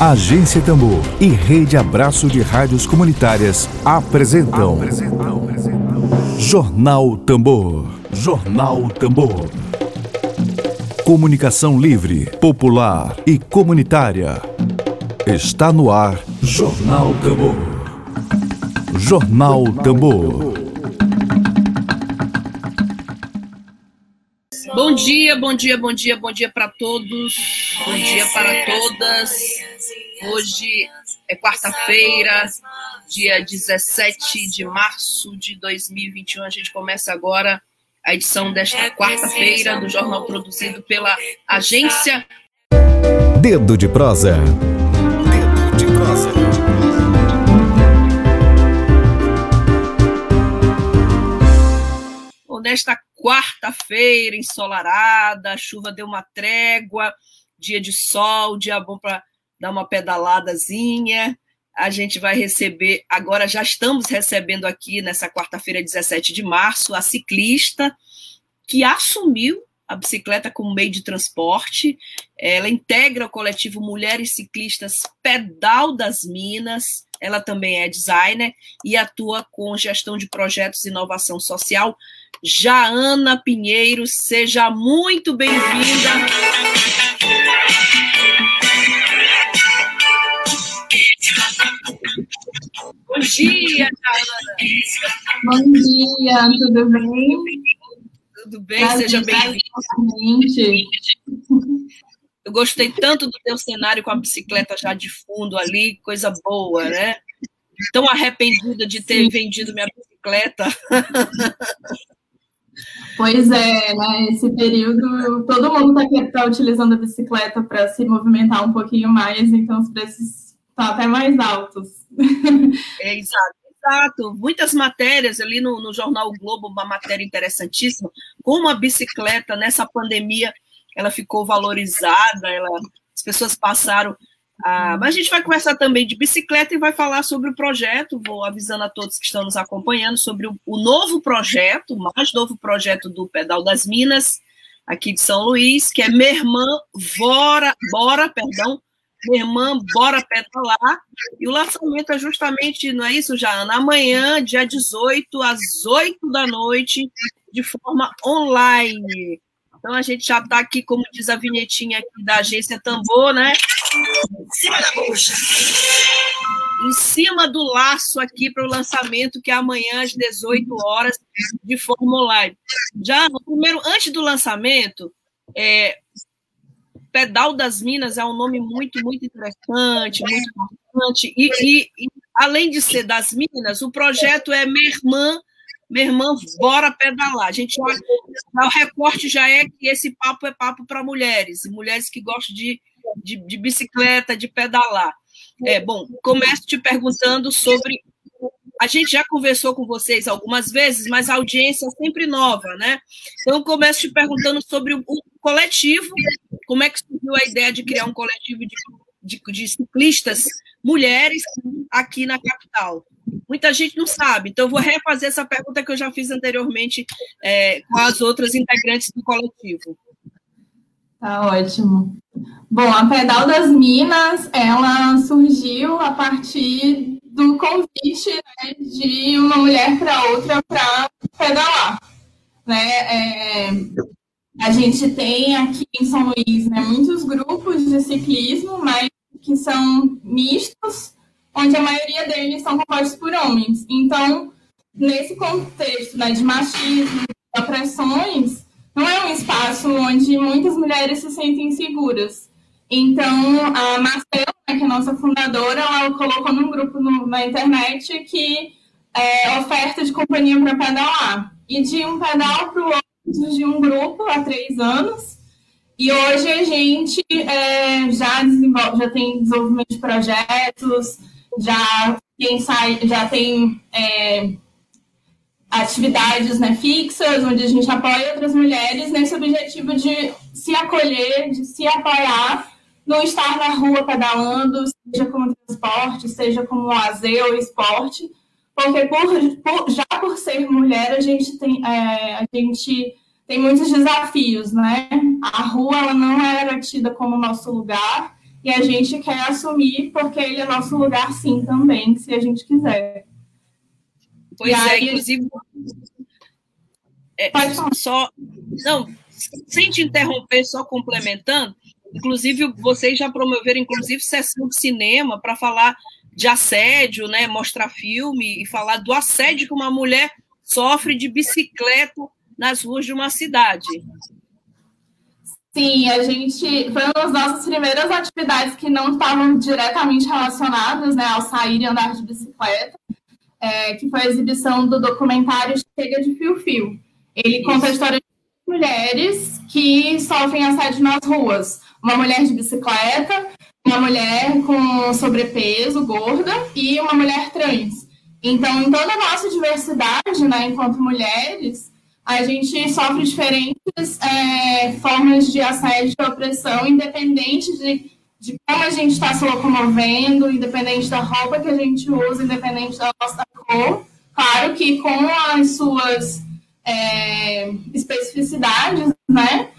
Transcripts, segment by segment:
Agência Tambor e Rede Abraço de Rádios Comunitárias apresentam, apresentam, apresentam. Jornal Tambor. Jornal Tambor. Comunicação livre, popular e comunitária. Está no ar Jornal Tambor. Jornal Tambor. Bom dia, bom dia, bom dia, bom dia para todos, bom dia para todas. Hoje é quarta-feira, dia 17 de março de 2021. A gente começa agora a edição desta quarta-feira do jornal produzido pela agência Dedo de Prosa. Dedo de Prosa. Bom, nesta quarta-feira ensolarada, a chuva deu uma trégua, dia de sol, dia bom para dar uma pedaladazinha. A gente vai receber, agora já estamos recebendo aqui nessa quarta-feira, 17 de março, a ciclista que assumiu a bicicleta como meio de transporte. Ela integra o coletivo Mulheres Ciclistas Pedal das Minas. Ela também é designer e atua com gestão de projetos e inovação social. Jaana Pinheiro, seja muito bem-vinda. Bom dia, Jaana. Bom dia, tudo bem? Tudo bem, Prazer seja bem-vinda. Eu gostei tanto do teu cenário com a bicicleta já de fundo ali, coisa boa, né? Tão arrependida de ter Sim. vendido minha bicicleta. Pois é, né? Esse período, todo mundo está tá utilizando a bicicleta para se movimentar um pouquinho mais, então os preços estão até mais altos. É, exato. Exato, muitas matérias ali no, no Jornal Globo, uma matéria interessantíssima, como a bicicleta nessa pandemia ela ficou valorizada, ela, as pessoas passaram. Mas a gente vai conversar também de bicicleta e vai falar sobre o projeto. Vou avisando a todos que estão nos acompanhando sobre o, o novo projeto, o mais novo projeto do Pedal das Minas, aqui de São Luís, que é Minha Irmã Bora, Bora, perdão, minha irmã, bora pedalar. E o lançamento é justamente, não é isso, Jana? Amanhã, dia 18, às 8 da noite, de forma online. Então a gente já está aqui, como diz a vinhetinha aqui da agência Tambor, né? Em cima da bucha. Em cima do laço aqui para o lançamento, que é amanhã às 18 horas, de forma online. Já, primeiro, antes do lançamento, é, Pedal das Minas é um nome muito, muito interessante, muito importante. E, e, e, além de ser das Minas, o projeto é Minha Irmã, Minha Irmã, Bora Pedalar. A gente o recorte já é que esse papo é papo para mulheres, mulheres que gostam de, de, de bicicleta, de pedalar. É, bom, começo te perguntando sobre a gente já conversou com vocês algumas vezes, mas a audiência é sempre nova, né? Então, começo te perguntando sobre o, coletivo, como é que surgiu a ideia de criar um coletivo de, de, de ciclistas mulheres aqui na capital? Muita gente não sabe, então eu vou refazer essa pergunta que eu já fiz anteriormente é, com as outras integrantes do coletivo. Tá ótimo. Bom, a Pedal das Minas, ela surgiu a partir do convite né, de uma mulher para outra para pedalar. Né? É, a gente tem aqui em São Luís né, muitos grupos de ciclismo, mas que são mistos, onde a maioria deles são compostos por homens. Então, nesse contexto né, de machismo, de opressões, não é um espaço onde muitas mulheres se sentem seguras. Então, a Marcela, né, que é nossa fundadora, ela colocou num grupo no, na internet que é oferta de companhia para pedalar. E de um pedal para o outro surgiu um grupo há três anos. E hoje a gente é, já, desenvolve, já tem desenvolvimento de projetos, já tem, já tem é, atividades né, fixas, onde a gente apoia outras mulheres nesse objetivo de se acolher, de se apoiar não estar na rua pedalando, seja como transporte, seja como lazer ou esporte, porque por, por, já por ser mulher a gente tem é, a gente tem muitos desafios, né? A rua ela não era tida como nosso lugar e a gente quer assumir porque ele é nosso lugar sim também, se a gente quiser. Pois e é, aí, inclusive. É, pode falar. Só, não, sem te interromper, só complementando, inclusive vocês já promoveram, inclusive, sessão de cinema para falar de assédio, né? Mostrar filme e falar do assédio que uma mulher sofre de bicicleta nas ruas de uma cidade. Sim, a gente foi uma das nossas primeiras atividades que não estavam diretamente relacionadas né, ao sair e andar de bicicleta, é, que foi a exibição do documentário Chega de Fio Fio. Ele conta a história de mulheres que sofrem assédio nas ruas. Uma mulher de bicicleta, uma mulher com sobrepeso, gorda, e uma mulher trans. Então, em toda a nossa diversidade, né, enquanto mulheres, a gente sofre diferentes é, formas de assédio e opressão, independente de, de como a gente está se locomovendo, independente da roupa que a gente usa, independente da nossa cor. Claro que com as suas é, especificidades, né?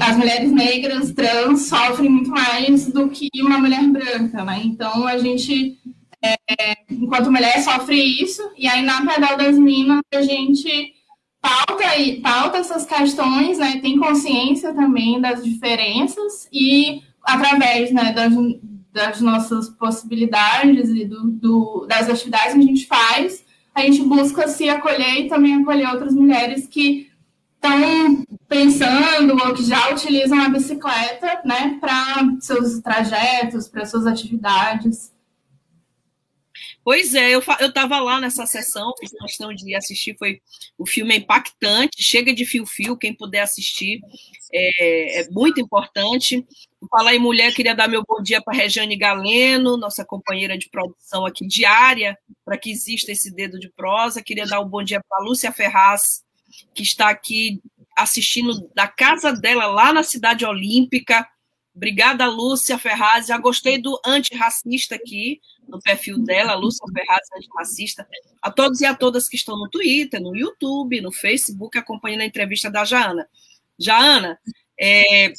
As mulheres negras, trans, sofrem muito mais do que uma mulher branca, né? Então, a gente, é, enquanto mulher, sofre isso, e aí na Pedal das Minas a gente pauta, pauta essas questões, né, tem consciência também das diferenças e através né, das, das nossas possibilidades e do, do, das atividades que a gente faz, a gente busca se acolher e também acolher outras mulheres que estão pensando ou que já utilizam a bicicleta né, para seus trajetos, para suas atividades. Pois é, eu estava lá nessa sessão, fiz questão de assistir, foi o filme é impactante, chega de fio-fio, quem puder assistir, é, é muito importante. Falar em mulher, queria dar meu bom dia para Rejane Galeno, nossa companheira de produção aqui diária, para que exista esse dedo de prosa. Queria dar um bom dia para Lúcia Ferraz, que está aqui assistindo da casa dela, lá na Cidade Olímpica. Obrigada, Lúcia Ferraz. Já gostei do antirracista aqui, no perfil dela, Lúcia Ferraz, antirracista. A todos e a todas que estão no Twitter, no YouTube, no Facebook, acompanhando a entrevista da Jaana. Jaana, é,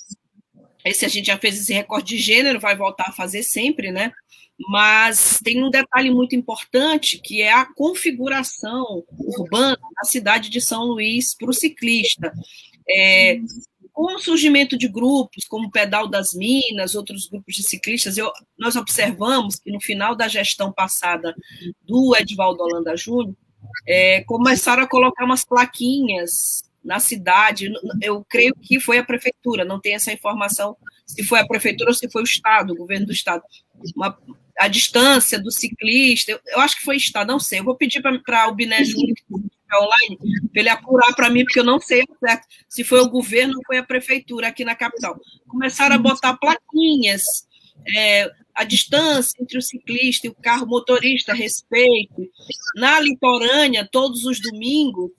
esse a gente já fez esse recorde de gênero, vai voltar a fazer sempre, né? Mas tem um detalhe muito importante que é a configuração urbana da cidade de São Luís para o ciclista. É, com o surgimento de grupos como o Pedal das Minas, outros grupos de ciclistas, eu, nós observamos que no final da gestão passada do Edvaldo Holanda Júnior, é, começaram a colocar umas plaquinhas na cidade. Eu creio que foi a prefeitura, não tenho essa informação se foi a prefeitura ou se foi o Estado, o governo do Estado. Uma, a distância do ciclista, eu, eu, acho que foi Estado, não sei. Eu vou pedir para o Biné online, para ele apurar para mim, porque eu não sei certo, se foi o governo ou foi a prefeitura aqui na capital. Começaram a botar plaquinhas, é, a distância entre o ciclista e o carro motorista, respeito. Na litorânea, todos os domingos,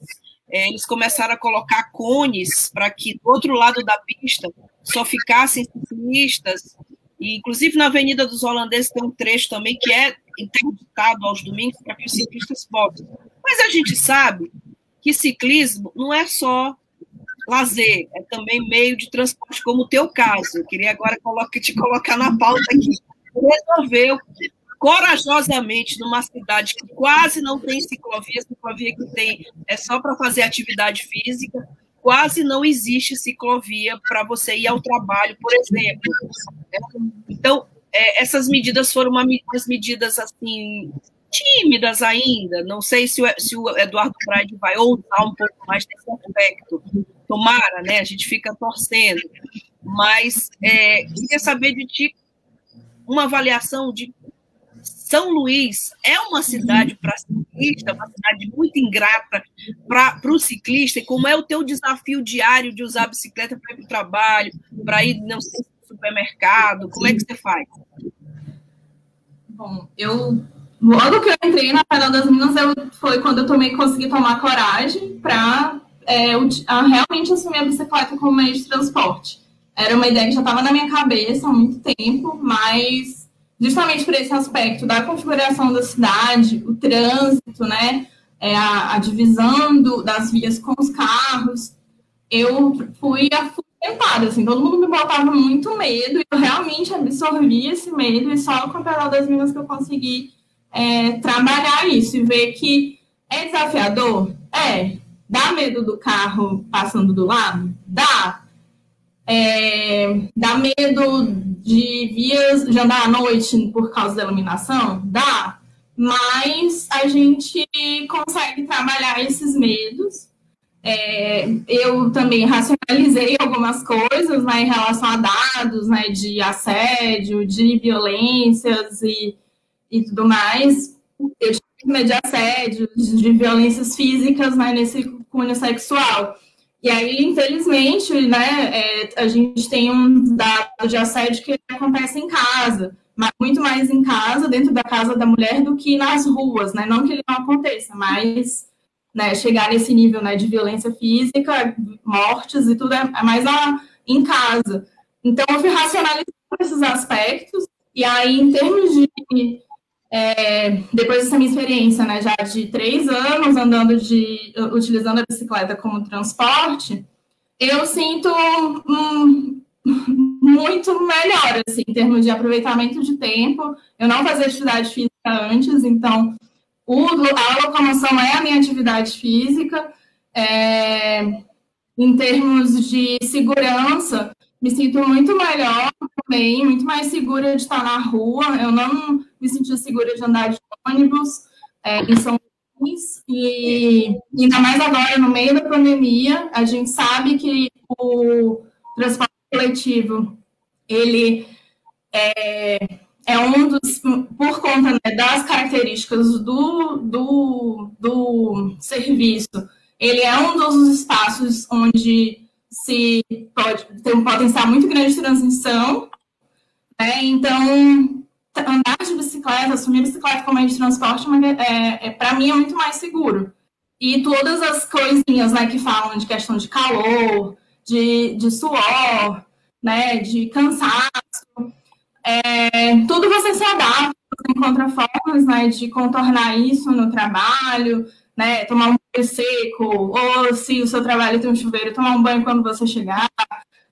é, eles começaram a colocar cones para que do outro lado da pista só ficassem ciclistas. E, inclusive, na Avenida dos Holandeses tem um trecho também que é interditado aos domingos para que os ciclistas possam mas a gente sabe que ciclismo não é só lazer, é também meio de transporte, como o teu caso. Eu queria agora te colocar na pauta aqui. Resolveu corajosamente numa cidade que quase não tem ciclovia, ciclovia que tem é só para fazer atividade física, quase não existe ciclovia para você ir ao trabalho, por exemplo. Então, é, essas medidas foram uma, umas medidas assim tímidas ainda. Não sei se o, se o Eduardo Braide vai ousar um pouco mais nesse aspecto. Tomara, né? A gente fica torcendo. Mas é, queria saber de ti uma avaliação de São Luís é uma cidade para ciclista, uma cidade muito ingrata para o ciclista, e como é o teu desafio diário de usar a bicicleta para ir para o trabalho, para ir, não sei, no supermercado, como é que você faz? Bom, eu logo que eu entrei na Pedal das Minas, eu, foi quando eu tomei, consegui tomar coragem para é, realmente assumir a bicicleta como meio de transporte. Era uma ideia que já estava na minha cabeça há muito tempo, mas justamente por esse aspecto da configuração da cidade, o trânsito, né, é, a, a, divisão do, das vias com os carros, eu fui a tentada, assim, todo mundo me botava muito medo, e eu realmente absorvi esse medo, e só com a pedal das minas que eu consegui é, trabalhar isso e ver que é desafiador? É. Dá medo do carro passando do lado? Dá. É, dá medo de vias de andar à noite por causa da iluminação? Dá. Mas a gente consegue trabalhar esses medos é, eu também racionalizei algumas coisas né, em relação a dados né, de assédio, de violências e, e tudo mais. Eu tive medo de assédio, de violências físicas né, nesse cunho sexual. E aí, infelizmente, né, é, a gente tem um dado de assédio que acontece em casa, mas muito mais em casa, dentro da casa da mulher, do que nas ruas, né? Não que ele não aconteça, mas né, chegar nesse nível né, de violência física, mortes e tudo é, é mais lá em casa. Então, eu fui racionalizando esses aspectos, e aí, em termos de. É, depois dessa minha experiência, né, já de três anos andando de. utilizando a bicicleta como transporte, eu sinto um, muito melhor, assim, em termos de aproveitamento de tempo. Eu não fazia atividade física antes, então o, a locomoção é a minha atividade física. É, em termos de segurança, me sinto muito melhor também, muito mais segura de estar na rua. Eu não me senti segura de andar de ônibus é, em São Luís. E ainda mais agora, no meio da pandemia, a gente sabe que o transporte coletivo, ele é, é um dos, por conta né, das características do, do, do serviço, ele é um dos espaços onde se pode ter um potencial muito grande de transmissão, né? então andar de bicicleta, assumir bicicleta como meio de transporte, é, é para mim é muito mais seguro. E todas as coisinhas né, que falam de questão de calor, de, de suor, né, de cansaço, é, tudo você se adapta, você encontra formas né, de contornar isso no trabalho, né, tomar um banho seco, ou se o seu trabalho tem um chuveiro, tomar um banho quando você chegar,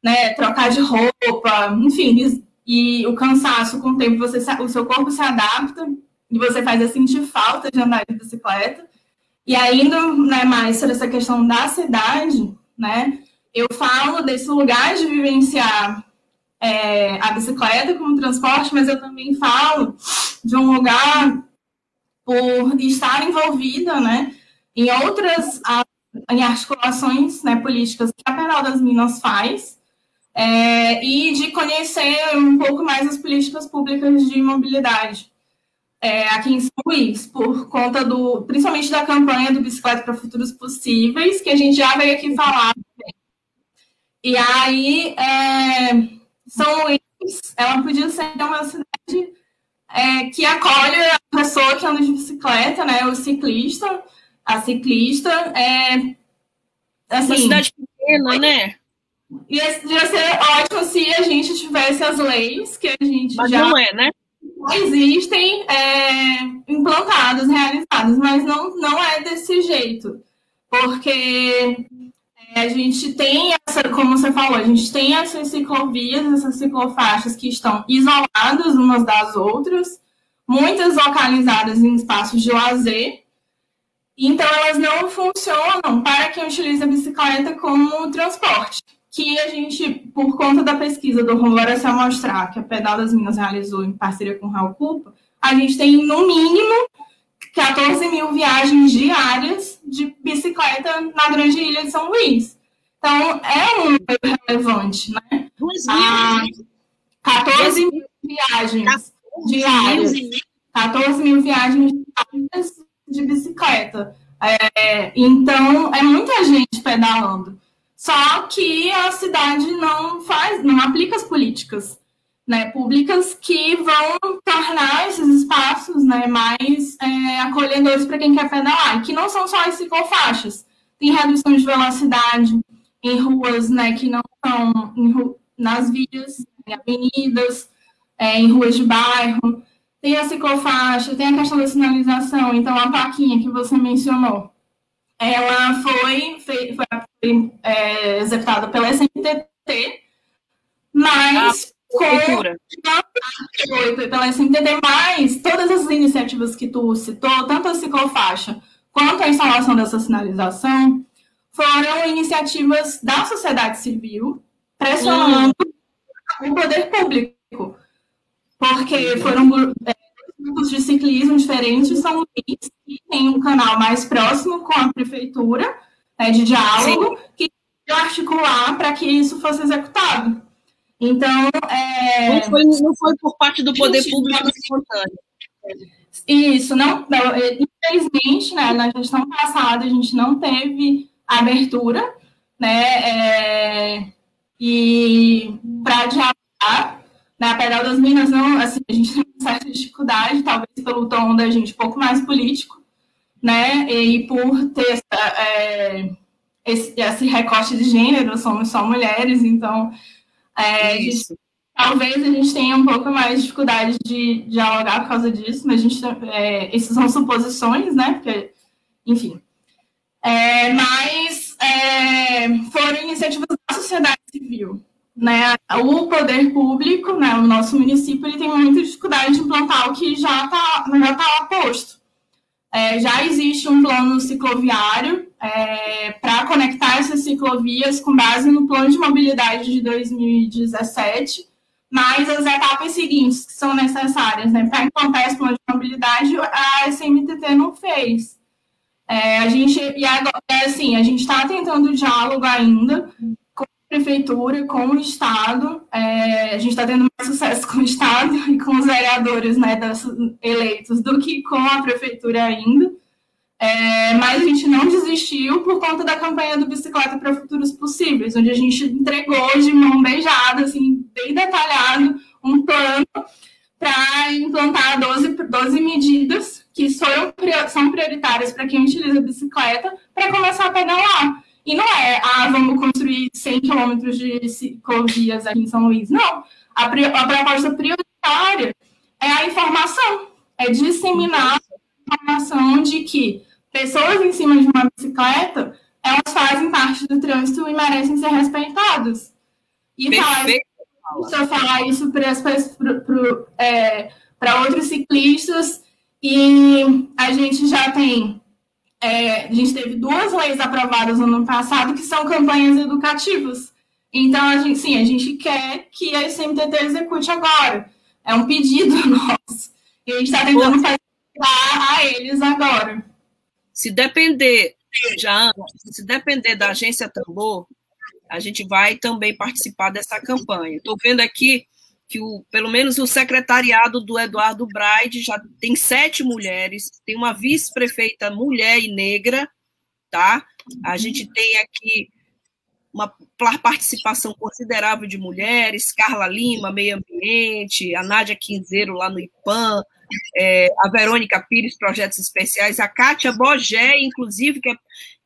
né, trocar de roupa, enfim, e o cansaço com o tempo, você, o seu corpo se adapta e você faz a sentir falta de andar de bicicleta. E ainda né, mais sobre essa questão da cidade, né, eu falo desse lugar de vivenciar é, a bicicleta como transporte, mas eu também falo de um lugar por estar envolvida, né, em outras em articulações né, políticas que a Penal das Minas faz, é, e de conhecer um pouco mais as políticas públicas de mobilidade é, aqui em São Luís, por conta do, principalmente da campanha do Bicicleta para Futuros Possíveis, que a gente já veio aqui falar. E aí, é, são Luís, ela podia ser uma cidade é, que acolhe a pessoa que anda de bicicleta, né? O ciclista, a ciclista. É, assim, uma cidade pequena, né? Ia, ser ótimo se a gente tivesse as leis que a gente mas já. não é, né? Existem é, implantadas, realizadas, mas não, não é desse jeito. Porque é, a gente tem essa, como você falou, a gente tem essas ciclovias, essas ciclofaixas que estão isoladas umas das outras, muitas localizadas em espaços de lazer. Então, elas não funcionam para quem utiliza a bicicleta como transporte. Que a gente, por conta da pesquisa do Rumora Se Amostrar, que a Pedal das Minas realizou em parceria com o Raul Culpa, a gente tem, no mínimo, 14 mil viagens diárias de bicicleta na grande ilha de São Luís. Então, é um número relevante, né? Ah, 14 mil viagens diárias. 14 mil viagens diárias de bicicleta. É, então, é muita gente pedalando. Só que a cidade não faz, não aplica as políticas né, públicas que vão tornar esses espaços né, mais é, acolhedores para quem quer pedalar, que não são só as ciclofaixas. Tem redução de velocidade em ruas né, que não são nas vias, em avenidas, é, em ruas de bairro. Tem a ciclofaixa, tem a questão da sinalização. Então, a plaquinha que você mencionou, ela foi, foi é, executada pela SMTT, mas ah, com pela SMTT, mais todas as iniciativas que tu citou, tanto a ciclofaixa quanto a instalação dessa sinalização, foram iniciativas da sociedade civil pressionando hum. o poder público, porque foram é, grupos de ciclismo diferentes, são que tem um canal mais próximo com a prefeitura, né, de diálogo, Sim. que articular para que isso fosse executado. Então, é... não, foi, não foi por parte do poder público espontâneo. Isso, não, não, é, infelizmente, né, na gestão passada a gente não teve abertura, né, é, e para dialogar, na né, Pedal das Minas, não, assim, a gente tem uma certa dificuldade, talvez pelo tom da gente um pouco mais político, né, e por ter é, esse, esse recorte de gênero, somos só mulheres, então é, a gente, talvez a gente tenha um pouco mais de dificuldade de dialogar por causa disso, mas a gente, é, essas são suposições, né? Porque, enfim. É, mas é, foram iniciativas da sociedade civil. Né? O poder público, né, o nosso município, ele tem muita dificuldade de implantar o que já está já tá posto. É, já existe um plano cicloviário é, para conectar essas ciclovias com base no plano de mobilidade de 2017, mas as etapas seguintes que são necessárias né, para implantar esse plano de mobilidade, a SMTT não fez. É, a gente, e agora, assim, a gente está tentando diálogo ainda prefeitura, com o Estado, é, a gente está tendo mais sucesso com o Estado e com os vereadores né, das, eleitos do que com a prefeitura ainda. É, mas a gente não desistiu por conta da campanha do Bicicleta para Futuros Possíveis, onde a gente entregou de mão beijada, assim, bem detalhado, um plano para implantar 12, 12 medidas que são prioritárias para quem utiliza bicicleta para começar a pedalar. E não é, ah, vamos construir 100 quilômetros de ciclovias aqui em São Luís. Não. A, a proposta prioritária é a informação, é disseminar a informação de que pessoas em cima de uma bicicleta, elas fazem parte do trânsito e merecem ser respeitadas. E falar, falar isso para é, outros ciclistas, e a gente já tem, é, a gente teve duas leis aprovadas no ano passado que são campanhas educativas. Então, a gente, sim, a gente quer que a SMTT execute agora. É um pedido nosso. E a gente está tentando fazer a eles agora. Se depender, já se depender da agência Tambor, a gente vai também participar dessa campanha. Estou vendo aqui que o, pelo menos o secretariado do Eduardo Braide já tem sete mulheres, tem uma vice-prefeita mulher e negra, tá? A gente tem aqui uma participação considerável de mulheres, Carla Lima, Meio Ambiente, a Nádia Quinzeiro lá no IPAM, é, a Verônica Pires, Projetos Especiais, a Kátia Bogé, inclusive, que, é,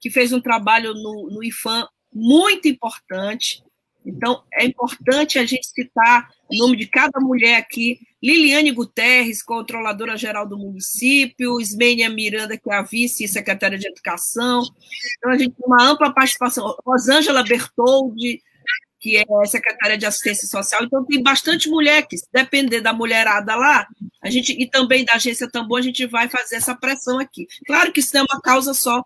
que fez um trabalho no, no IFAM muito importante. Então, é importante a gente citar o nome de cada mulher aqui. Liliane Guterres, controladora-geral do município, Ismênia Miranda, que é a vice-secretária de Educação. Então, a gente tem uma ampla participação. Rosângela Bertoldi, que é secretária de assistência social. Então, tem bastante mulher que, depender da mulherada lá, a gente, e também da agência Tambor, a gente vai fazer essa pressão aqui. Claro que isso não é uma causa só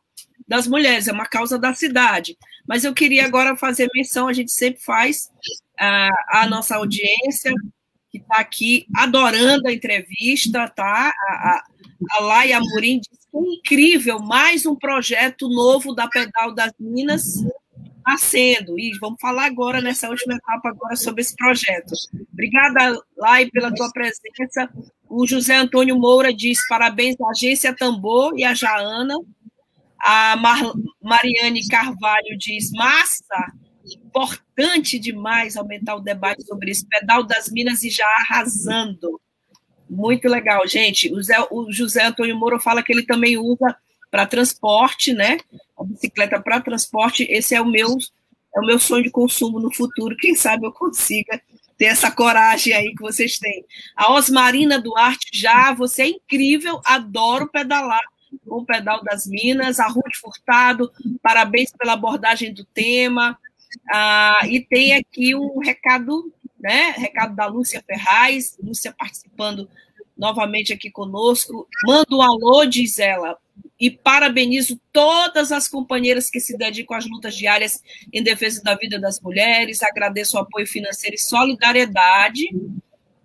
das mulheres, é uma causa da cidade. Mas eu queria agora fazer menção, a gente sempre faz a, nossa audiência, que está aqui adorando a entrevista, tá? A, a, a Laia Amorim disse é incrível, mais um projeto novo da Pedal das Minas, nascendo. E vamos falar agora, nessa última etapa, agora sobre esse projeto. Obrigada, Lai, pela tua presença. O José Antônio Moura diz parabéns à Agência Tambor e à Jaana. A Mar Mariane Carvalho diz massa, importante demais aumentar o debate sobre isso. Pedal das Minas e já arrasando. Muito legal, gente. O, o José Antônio Moura fala que ele também usa para transporte, né? A bicicleta para transporte, esse é o meu é o meu sonho de consumo no futuro. Quem sabe eu consiga ter essa coragem aí que vocês têm. A Osmarina Duarte, já, você é incrível, adoro pedalar o Pedal das Minas. A Ruth Furtado, parabéns pela abordagem do tema. Ah, e tem aqui um recado, né? Recado da Lúcia Ferraz, Lúcia participando novamente aqui conosco. Manda um alô, diz ela, e parabenizo todas as companheiras que se dedicam às lutas diárias em defesa da vida das mulheres. Agradeço o apoio financeiro e solidariedade.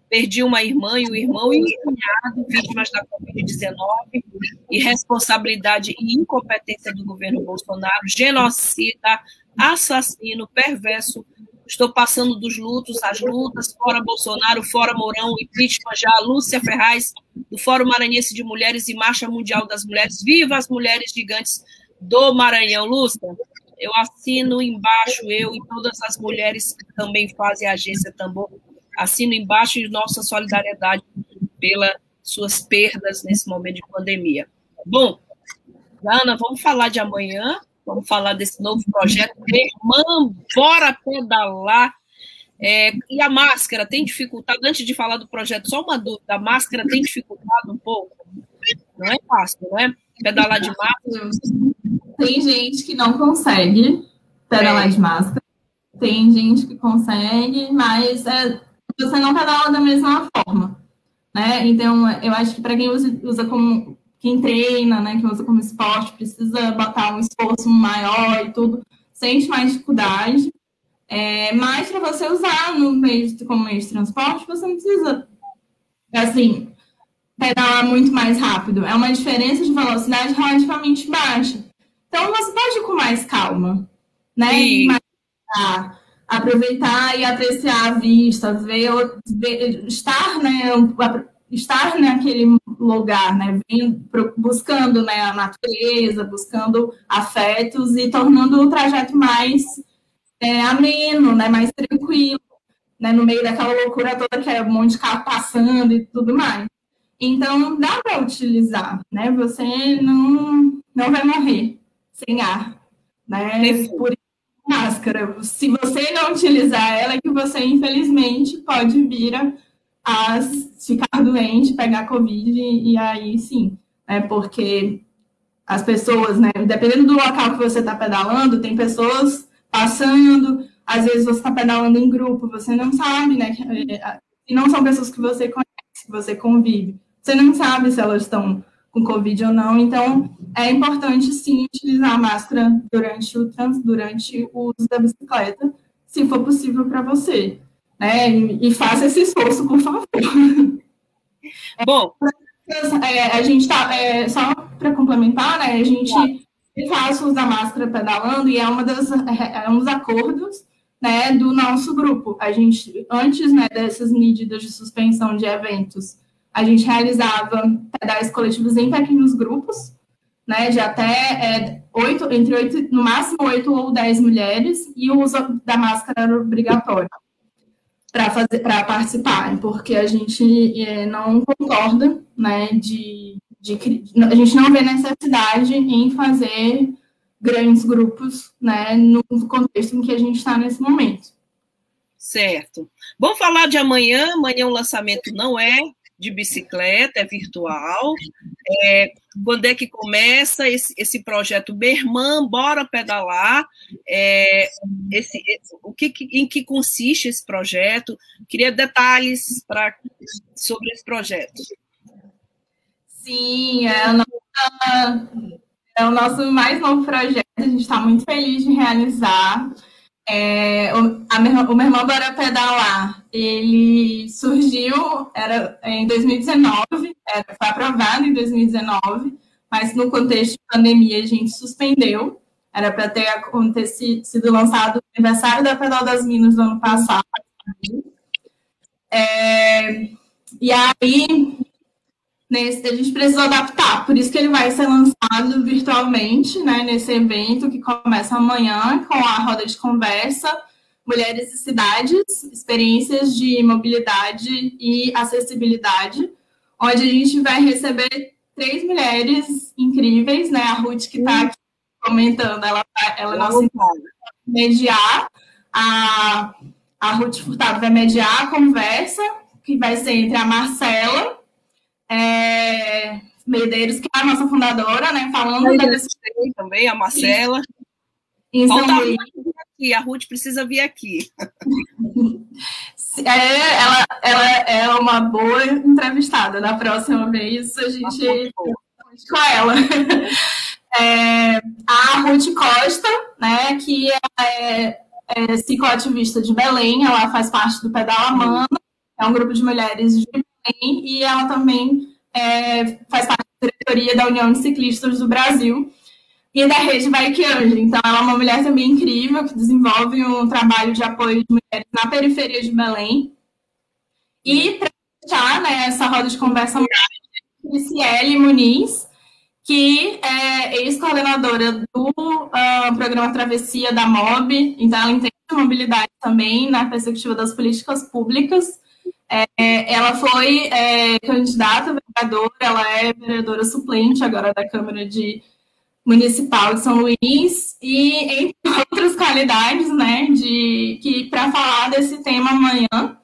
Perdi uma irmã e um irmão e um cunhado vítimas da Covid-19 e responsabilidade e incompetência do governo Bolsonaro, genocida, assassino, perverso. Estou passando dos lutos, as lutas, fora Bolsonaro, fora Mourão, impeachment já, Lúcia Ferraz, do Fórum Maranhense de Mulheres e Marcha Mundial das Mulheres. Viva as mulheres gigantes do Maranhão, Lúcia. Eu assino embaixo, eu e todas as mulheres que também fazem a agência Tambor, assino embaixo nossa solidariedade pelas suas perdas nesse momento de pandemia. Bom, Ana, vamos falar de amanhã, vamos falar desse novo projeto. Irmã, bora pedalar. É, e a máscara tem dificultado, antes de falar do projeto, só uma dúvida, a máscara tem dificultado um pouco? Não é fácil, não é? Pedalar de máscara. Tem gente que não consegue pedalar é. de máscara, tem gente que consegue, mas é, você não pedala da mesma forma. Né? Então, eu acho que para quem usa, usa como quem treina, né, que usa como esporte, precisa botar um esforço maior e tudo, sente mais dificuldade. É, mas para você usar no meio de, como meio de transporte, você não precisa, assim, pedalar muito mais rápido. É uma diferença de velocidade relativamente baixa. Então, você pode ir com mais calma, né? Mais, aproveitar e apreciar a vista, ver, ver estar, né, estar naquele lugar, né, buscando né, a natureza, buscando afetos e tornando o trajeto mais é, ameno, né, mais tranquilo, né, no meio daquela loucura toda que é um monte de carro passando e tudo mais. Então, dá para utilizar, né, você não, não vai morrer sem ar, né, por máscara. Se você não utilizar ela, é que você, infelizmente, pode vir a, a ficar doente, pegar Covid, e, aí sim, é porque as pessoas, né, dependendo do local que você está pedalando, tem pessoas passando, às vezes você está pedalando em grupo, você não sabe, né, é, e não são pessoas que você conhece, que você convive, você não sabe se elas estão com Covid ou não. Então, é importante sim utilizar a máscara durante o, trans, durante o uso da bicicleta, se for possível para você. Né? E, e, faça esse esforço, por favor. Bom, é, a gente está, é, só para complementar, né, a gente faz uso da máscara pedalando e é, uma das, é, é um dos acordos né, do nosso grupo. A gente, antes né, dessas medidas de suspensão de eventos, a gente realizava pedais coletivos em pequenos grupos, né, de até é, oito, entre oito, no máximo oito ou dez mulheres, e o uso da máscara era obrigatório para participar, porque a gente é, não concorda, né, de, de a gente não vê necessidade em fazer grandes grupos, né, no contexto em que a gente está nesse momento. Certo. Vamos falar de amanhã. Amanhã o lançamento não é de bicicleta, é virtual. É, quando é que começa esse, esse projeto Berman, bora pedalar? É, esse, o que, em que consiste esse projeto? Queria detalhes pra, sobre esse projeto. Sim, é é o nosso mais novo projeto, a gente está muito feliz de realizar. É, o, a, o meu irmão Bora Pedalar, ele surgiu era em 2019, era, foi aprovado em 2019, mas no contexto de pandemia a gente suspendeu. Era para ter acontecido, sido lançado no aniversário da Pedal das Minas do ano passado. É, e aí, nesse, a gente precisou adaptar, por isso que ele vai ser lançado virtualmente, né, nesse evento que começa amanhã com a roda de conversa Mulheres e Cidades, experiências de mobilidade e acessibilidade, onde a gente vai receber três mulheres incríveis, né? A Ruth que está aqui comentando, ela, tá, ela é nossa mediar, a, a Ruth Furtado vai mediar a conversa, que vai ser entre a Marcela é, Medeiros, que é a nossa fundadora, né? Falando da também, a Marcela. Em Falta São Luís. Aqui, a Ruth precisa vir aqui. É, ela, ela é uma boa entrevistada. Na próxima vez a gente com ela. É, a Ruth Costa, né, que é, é cicloativista de Belém, ela faz parte do Pedala Mana, é um grupo de mulheres de Belém, e ela também é, faz parte da diretoria da União de Ciclistas do Brasil e da Rede Bike Ange. Então, ela é uma mulher também incrível, que desenvolve um trabalho de apoio de mulheres na periferia de Belém. E, para fechar né, essa roda de conversa, Ciele Muniz, que é ex-coordenadora do uh, programa Travessia da MOB, então ela entende mobilidade também na perspectiva das políticas públicas. É, ela foi é, candidata vereadora, ela é vereadora suplente agora da Câmara de Municipal de São Luís, e entre outras qualidades, né, de que para falar desse tema amanhã.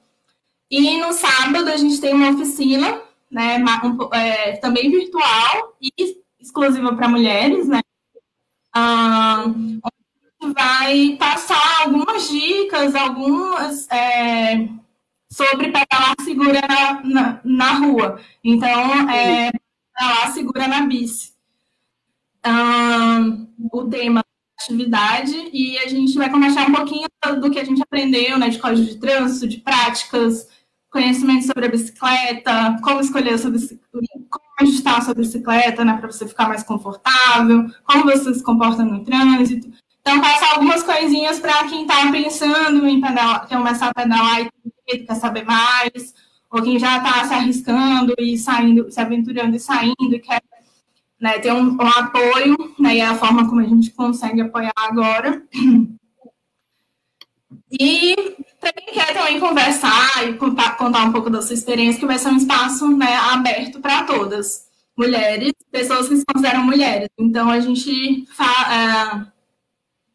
E no sábado a gente tem uma oficina, né, um, é, também virtual e exclusiva para mulheres, né, ah, vai passar algumas dicas, algumas é, sobre pedalar segura na, na, na rua. Então, é, pedalar segura na bici. Um, o tema atividade e a gente vai conversar um pouquinho do que a gente aprendeu, né, de código de trânsito, de práticas, conhecimento sobre a bicicleta, como escolher a sua bicicleta, como ajustar a sua bicicleta, né, para você ficar mais confortável, como você se comporta no trânsito. Então, passar algumas coisinhas para quem está pensando em pedalar, começar a pedalar e quer saber mais, ou quem já está se arriscando e saindo, se aventurando e saindo e quer né, ter um, um apoio, né, e é a forma como a gente consegue apoiar agora. E quem quer também conversar e contar, contar um pouco da sua experiência, que vai ser um espaço né, aberto para todas, mulheres, pessoas que se consideram mulheres. Então, a gente fa, é,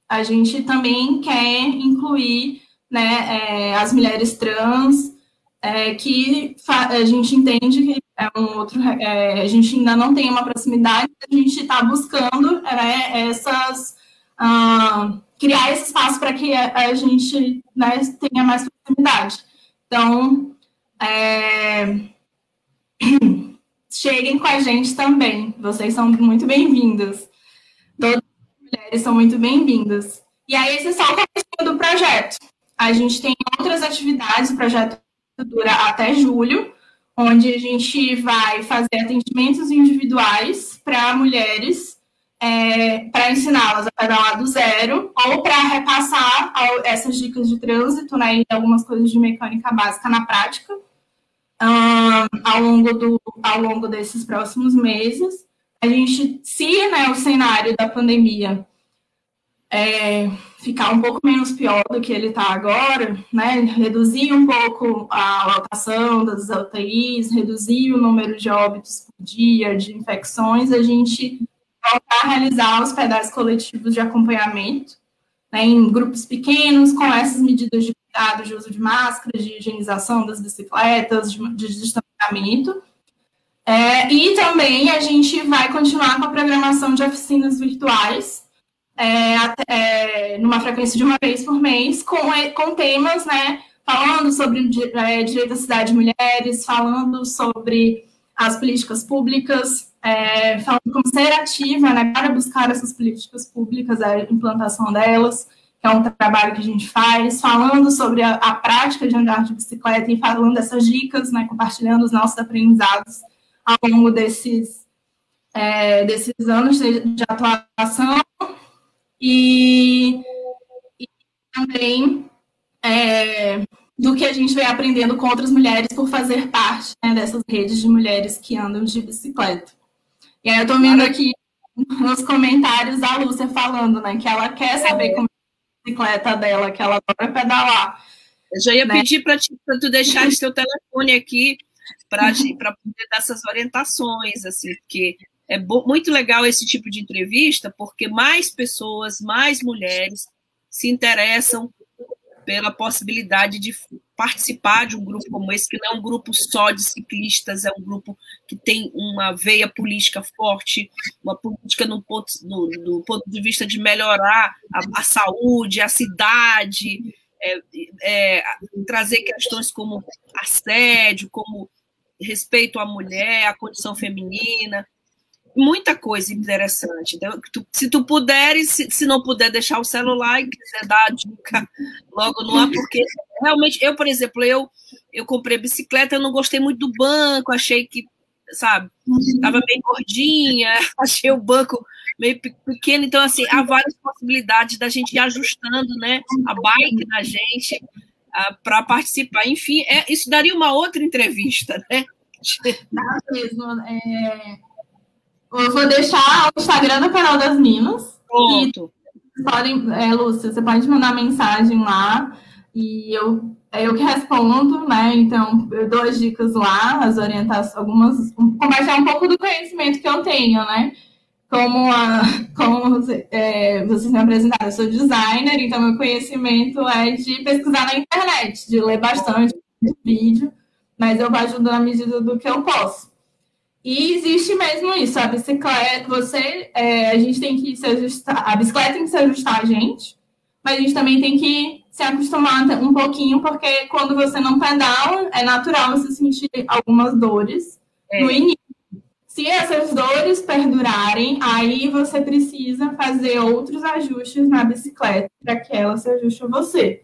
a gente também quer incluir né, é, as mulheres trans, é, que a gente entende que é um outro, é, a gente ainda não tem uma proximidade, a gente está buscando né, essas, uh, criar esse espaço para que a, a gente né, tenha mais proximidade. Então, é, cheguem com a gente também, vocês são muito bem-vindas. Todas mulheres são muito bem-vindas. E aí, esse é só o do projeto. A gente tem outras atividades, o projeto dura até julho, onde a gente vai fazer atendimentos individuais para mulheres, é, para ensiná-las a pedalar do zero, ou para repassar essas dicas de trânsito, né, e algumas coisas de mecânica básica na prática, um, ao, longo do, ao longo desses próximos meses. A gente, se né, o cenário da pandemia é, ficar um pouco menos pior do que ele está agora, né? Reduzir um pouco a lotação das UTIs, reduzir o número de óbitos por dia, de infecções, a gente voltar a realizar os pedais coletivos de acompanhamento, né, em grupos pequenos, com essas medidas de cuidado de uso de máscaras, de higienização das bicicletas, de, de distanciamento. É, e também a gente vai continuar com a programação de oficinas virtuais, é, é, numa frequência de uma vez por mês, com, com temas, né, falando sobre é, direito à cidade de mulheres, falando sobre as políticas públicas, é, falando como ser ativa, né, para buscar essas políticas públicas, a implantação delas, que é um trabalho que a gente faz, falando sobre a, a prática de andar de bicicleta e falando dessas dicas, né, compartilhando os nossos aprendizados ao longo desses, é, desses anos de, de atuação e, e também é, do que a gente vem aprendendo com outras mulheres por fazer parte né, dessas redes de mulheres que andam de bicicleta. E aí eu estou vendo aqui nos comentários a Lúcia falando, né, que ela quer saber como é a bicicleta dela, que ela adora pedalar. Eu já ia né? pedir para tu deixar o seu telefone aqui para poder dar essas orientações, assim, porque é muito legal esse tipo de entrevista, porque mais pessoas, mais mulheres se interessam pela possibilidade de participar de um grupo como esse, que não é um grupo só de ciclistas, é um grupo que tem uma veia política forte, uma política no ponto, no, do ponto de vista de melhorar a, a saúde, a cidade, é, é, trazer questões como assédio, como respeito à mulher, à condição feminina, muita coisa interessante. Então, se tu puderes, se, se, não puder deixar o celular e quiser dar a dica logo no ar, porque realmente, eu, por exemplo, eu, eu comprei bicicleta, eu não gostei muito do banco, achei que, sabe, estava meio gordinha, achei o banco meio pequeno, então, assim, há várias possibilidades da gente ir ajustando, né, a bike da gente para participar. Enfim, é, isso daria uma outra entrevista, né? Dá mesmo. É eu vou deixar o Instagram do canal das Minas. Pronto. podem, é, Lúcia, você pode mandar mensagem lá e eu, é eu que respondo, né? Então, eu dou as dicas lá, as orientações, algumas, compartilhar um pouco do conhecimento que eu tenho, né? Como, a, como é, vocês me apresentaram, eu sou designer, então meu conhecimento é de pesquisar na internet, de ler bastante de vídeo, mas eu ajudo na medida do que eu posso. E existe mesmo isso, a bicicleta, você, é, a gente tem que se ajustar, a bicicleta tem que se ajustar a gente, mas a gente também tem que se acostumar um pouquinho, porque quando você não pedala, é natural você sentir algumas dores é. no início. Se essas dores perdurarem, aí você precisa fazer outros ajustes na bicicleta para que ela se ajuste a você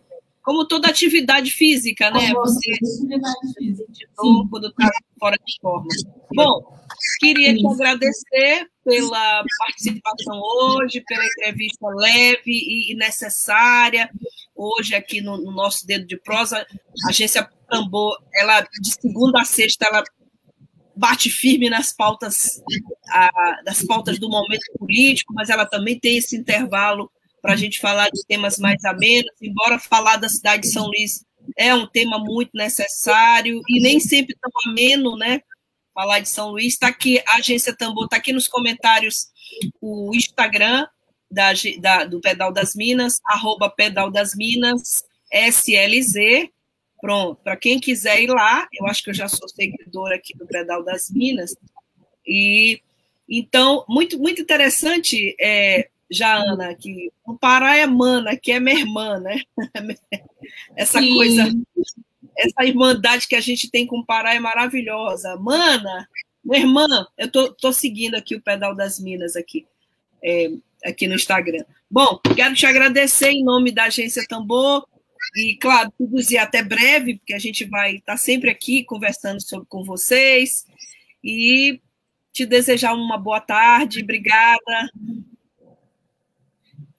como toda atividade física, né? Você atividade física. Novo, quando está fora de forma. Bom, queria te agradecer pela participação hoje, pela entrevista leve e necessária. Hoje, aqui no, no nosso Dedo de Prosa, a agência Tambor, ela, de segunda a sexta, ela bate firme nas pautas, a, das pautas do momento político, mas ela também tem esse intervalo para a gente falar de temas mais amenos, embora falar da cidade de São Luís é um tema muito necessário e nem sempre tão ameno, né? Falar de São Luís. Está aqui, a Agência Tambor, está aqui nos comentários o Instagram da, da, do Pedal das Minas, arroba Pedal das Minas, SLZ. Pronto, para quem quiser ir lá, eu acho que eu já sou seguidora aqui do Pedal das Minas. E então, muito, muito interessante é, já, Ana, que o Pará é mana, que é minha irmã, né? Essa Sim. coisa, essa irmandade que a gente tem com o Pará é maravilhosa. Mana, minha irmã, eu tô, tô seguindo aqui o Pedal das Minas aqui, é, aqui no Instagram. Bom, quero te agradecer em nome da Agência Tambor, e, claro, dizer até breve, porque a gente vai estar tá sempre aqui conversando sobre, com vocês. E te desejar uma boa tarde, obrigada.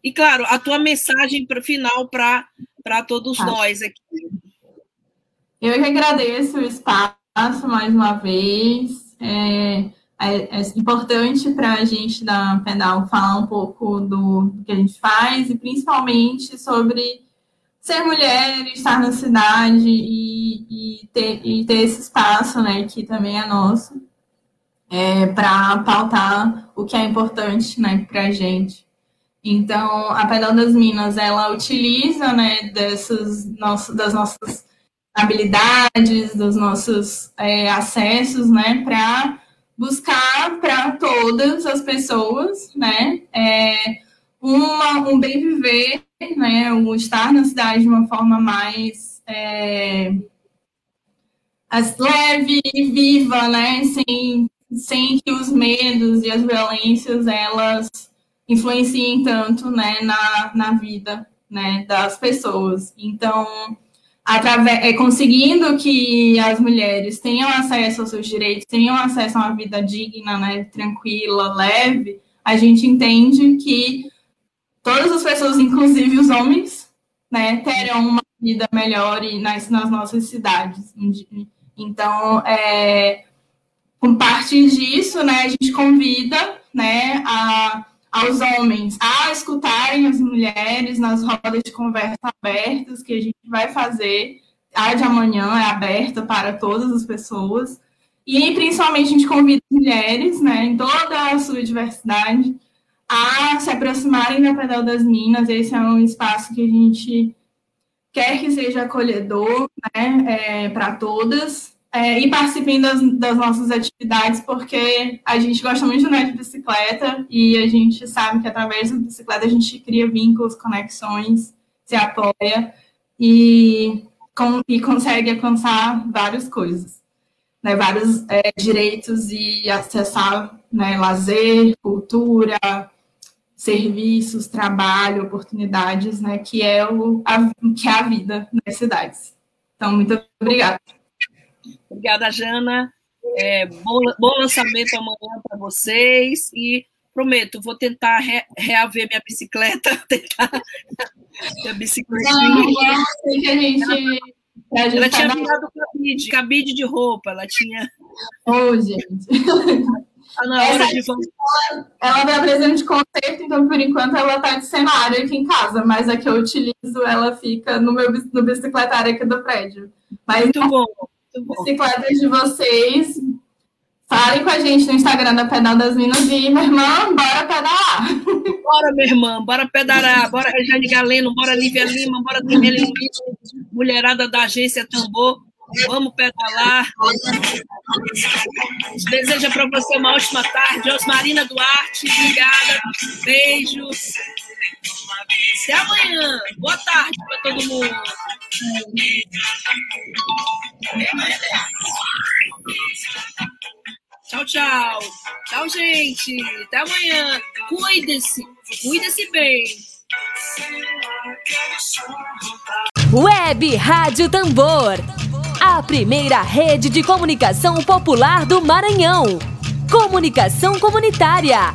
E, claro, a tua mensagem para final para todos ah. nós aqui. Eu que agradeço o espaço mais uma vez. É, é, é importante para a gente da Pedal falar um pouco do, do que a gente faz e principalmente sobre ser mulher, estar na cidade e, e, ter, e ter esse espaço, né, que também é nosso, é, para pautar o que é importante, né, para a gente. Então, a Pedal das Minas, ela utiliza, né, dessas nossas, das nossas habilidades, dos nossos é, acessos, né, para buscar para todas as pessoas, né, é, uma, um bem viver, né, o estar na cidade de uma forma mais é, leve e viva, né, sem, sem que os medos e as violências elas influenciem tanto né, na, na vida né, das pessoas. Então, através, é, conseguindo que as mulheres tenham acesso aos seus direitos, tenham acesso a uma vida digna, né, tranquila, leve, a gente entende que todas as pessoas, inclusive os homens, né, terão uma vida melhor nas, nas nossas cidades. Então, é, com parte disso, né, a gente convida né, a aos homens a escutarem as mulheres nas rodas de conversa abertas que a gente vai fazer. A de amanhã é aberta para todas as pessoas. E principalmente a gente convida mulheres, né, em toda a sua diversidade, a se aproximarem da Pedal das Minas. Esse é um espaço que a gente quer que seja acolhedor né, é, para todas. É, e participem das, das, nossas atividades, porque a gente gosta muito de andar de bicicleta e a gente sabe que através da bicicleta a gente cria vínculos, conexões, se apoia e, com, e consegue alcançar várias coisas, né, vários é, direitos e acessar né, lazer, cultura, serviços, trabalho, oportunidades, né, que é o a, que é a vida nas cidades. Então, muito obrigada. Obrigada, Jana. É, bom, bom lançamento amanhã para vocês e prometo, vou tentar re, reaver minha bicicleta, tentar minha bicicleta. Não, não, sei que a gente. ela tá tinha virado cabide, cabide de roupa, ela tinha. Ô, oh, gente. Tá na hora Essa de ela, ela vai apresentar de concerto, então por enquanto ela está de cenário aqui em casa, mas a que eu utilizo, ela fica no meu no bicicletário aqui do prédio. Mas, muito bom. Bicicletas de vocês, Falem com a gente no Instagram da Pedal das Minas e, minha irmã, bora pedalar. Bora, minha irmã, bora pedalar. Bora, Jane Galeno, bora, Lívia Lima, bora, Daniela mulherada da agência Tambor. Vamos pedalar. Deseja para você uma ótima tarde. Osmarina Duarte, obrigada. Beijo. Até amanhã. Boa tarde para todo mundo. Tchau, tchau. Tchau, gente. Até amanhã. Cuide-se. Cuide-se bem. Web Rádio Tambor. A primeira rede de comunicação popular do Maranhão. Comunicação comunitária.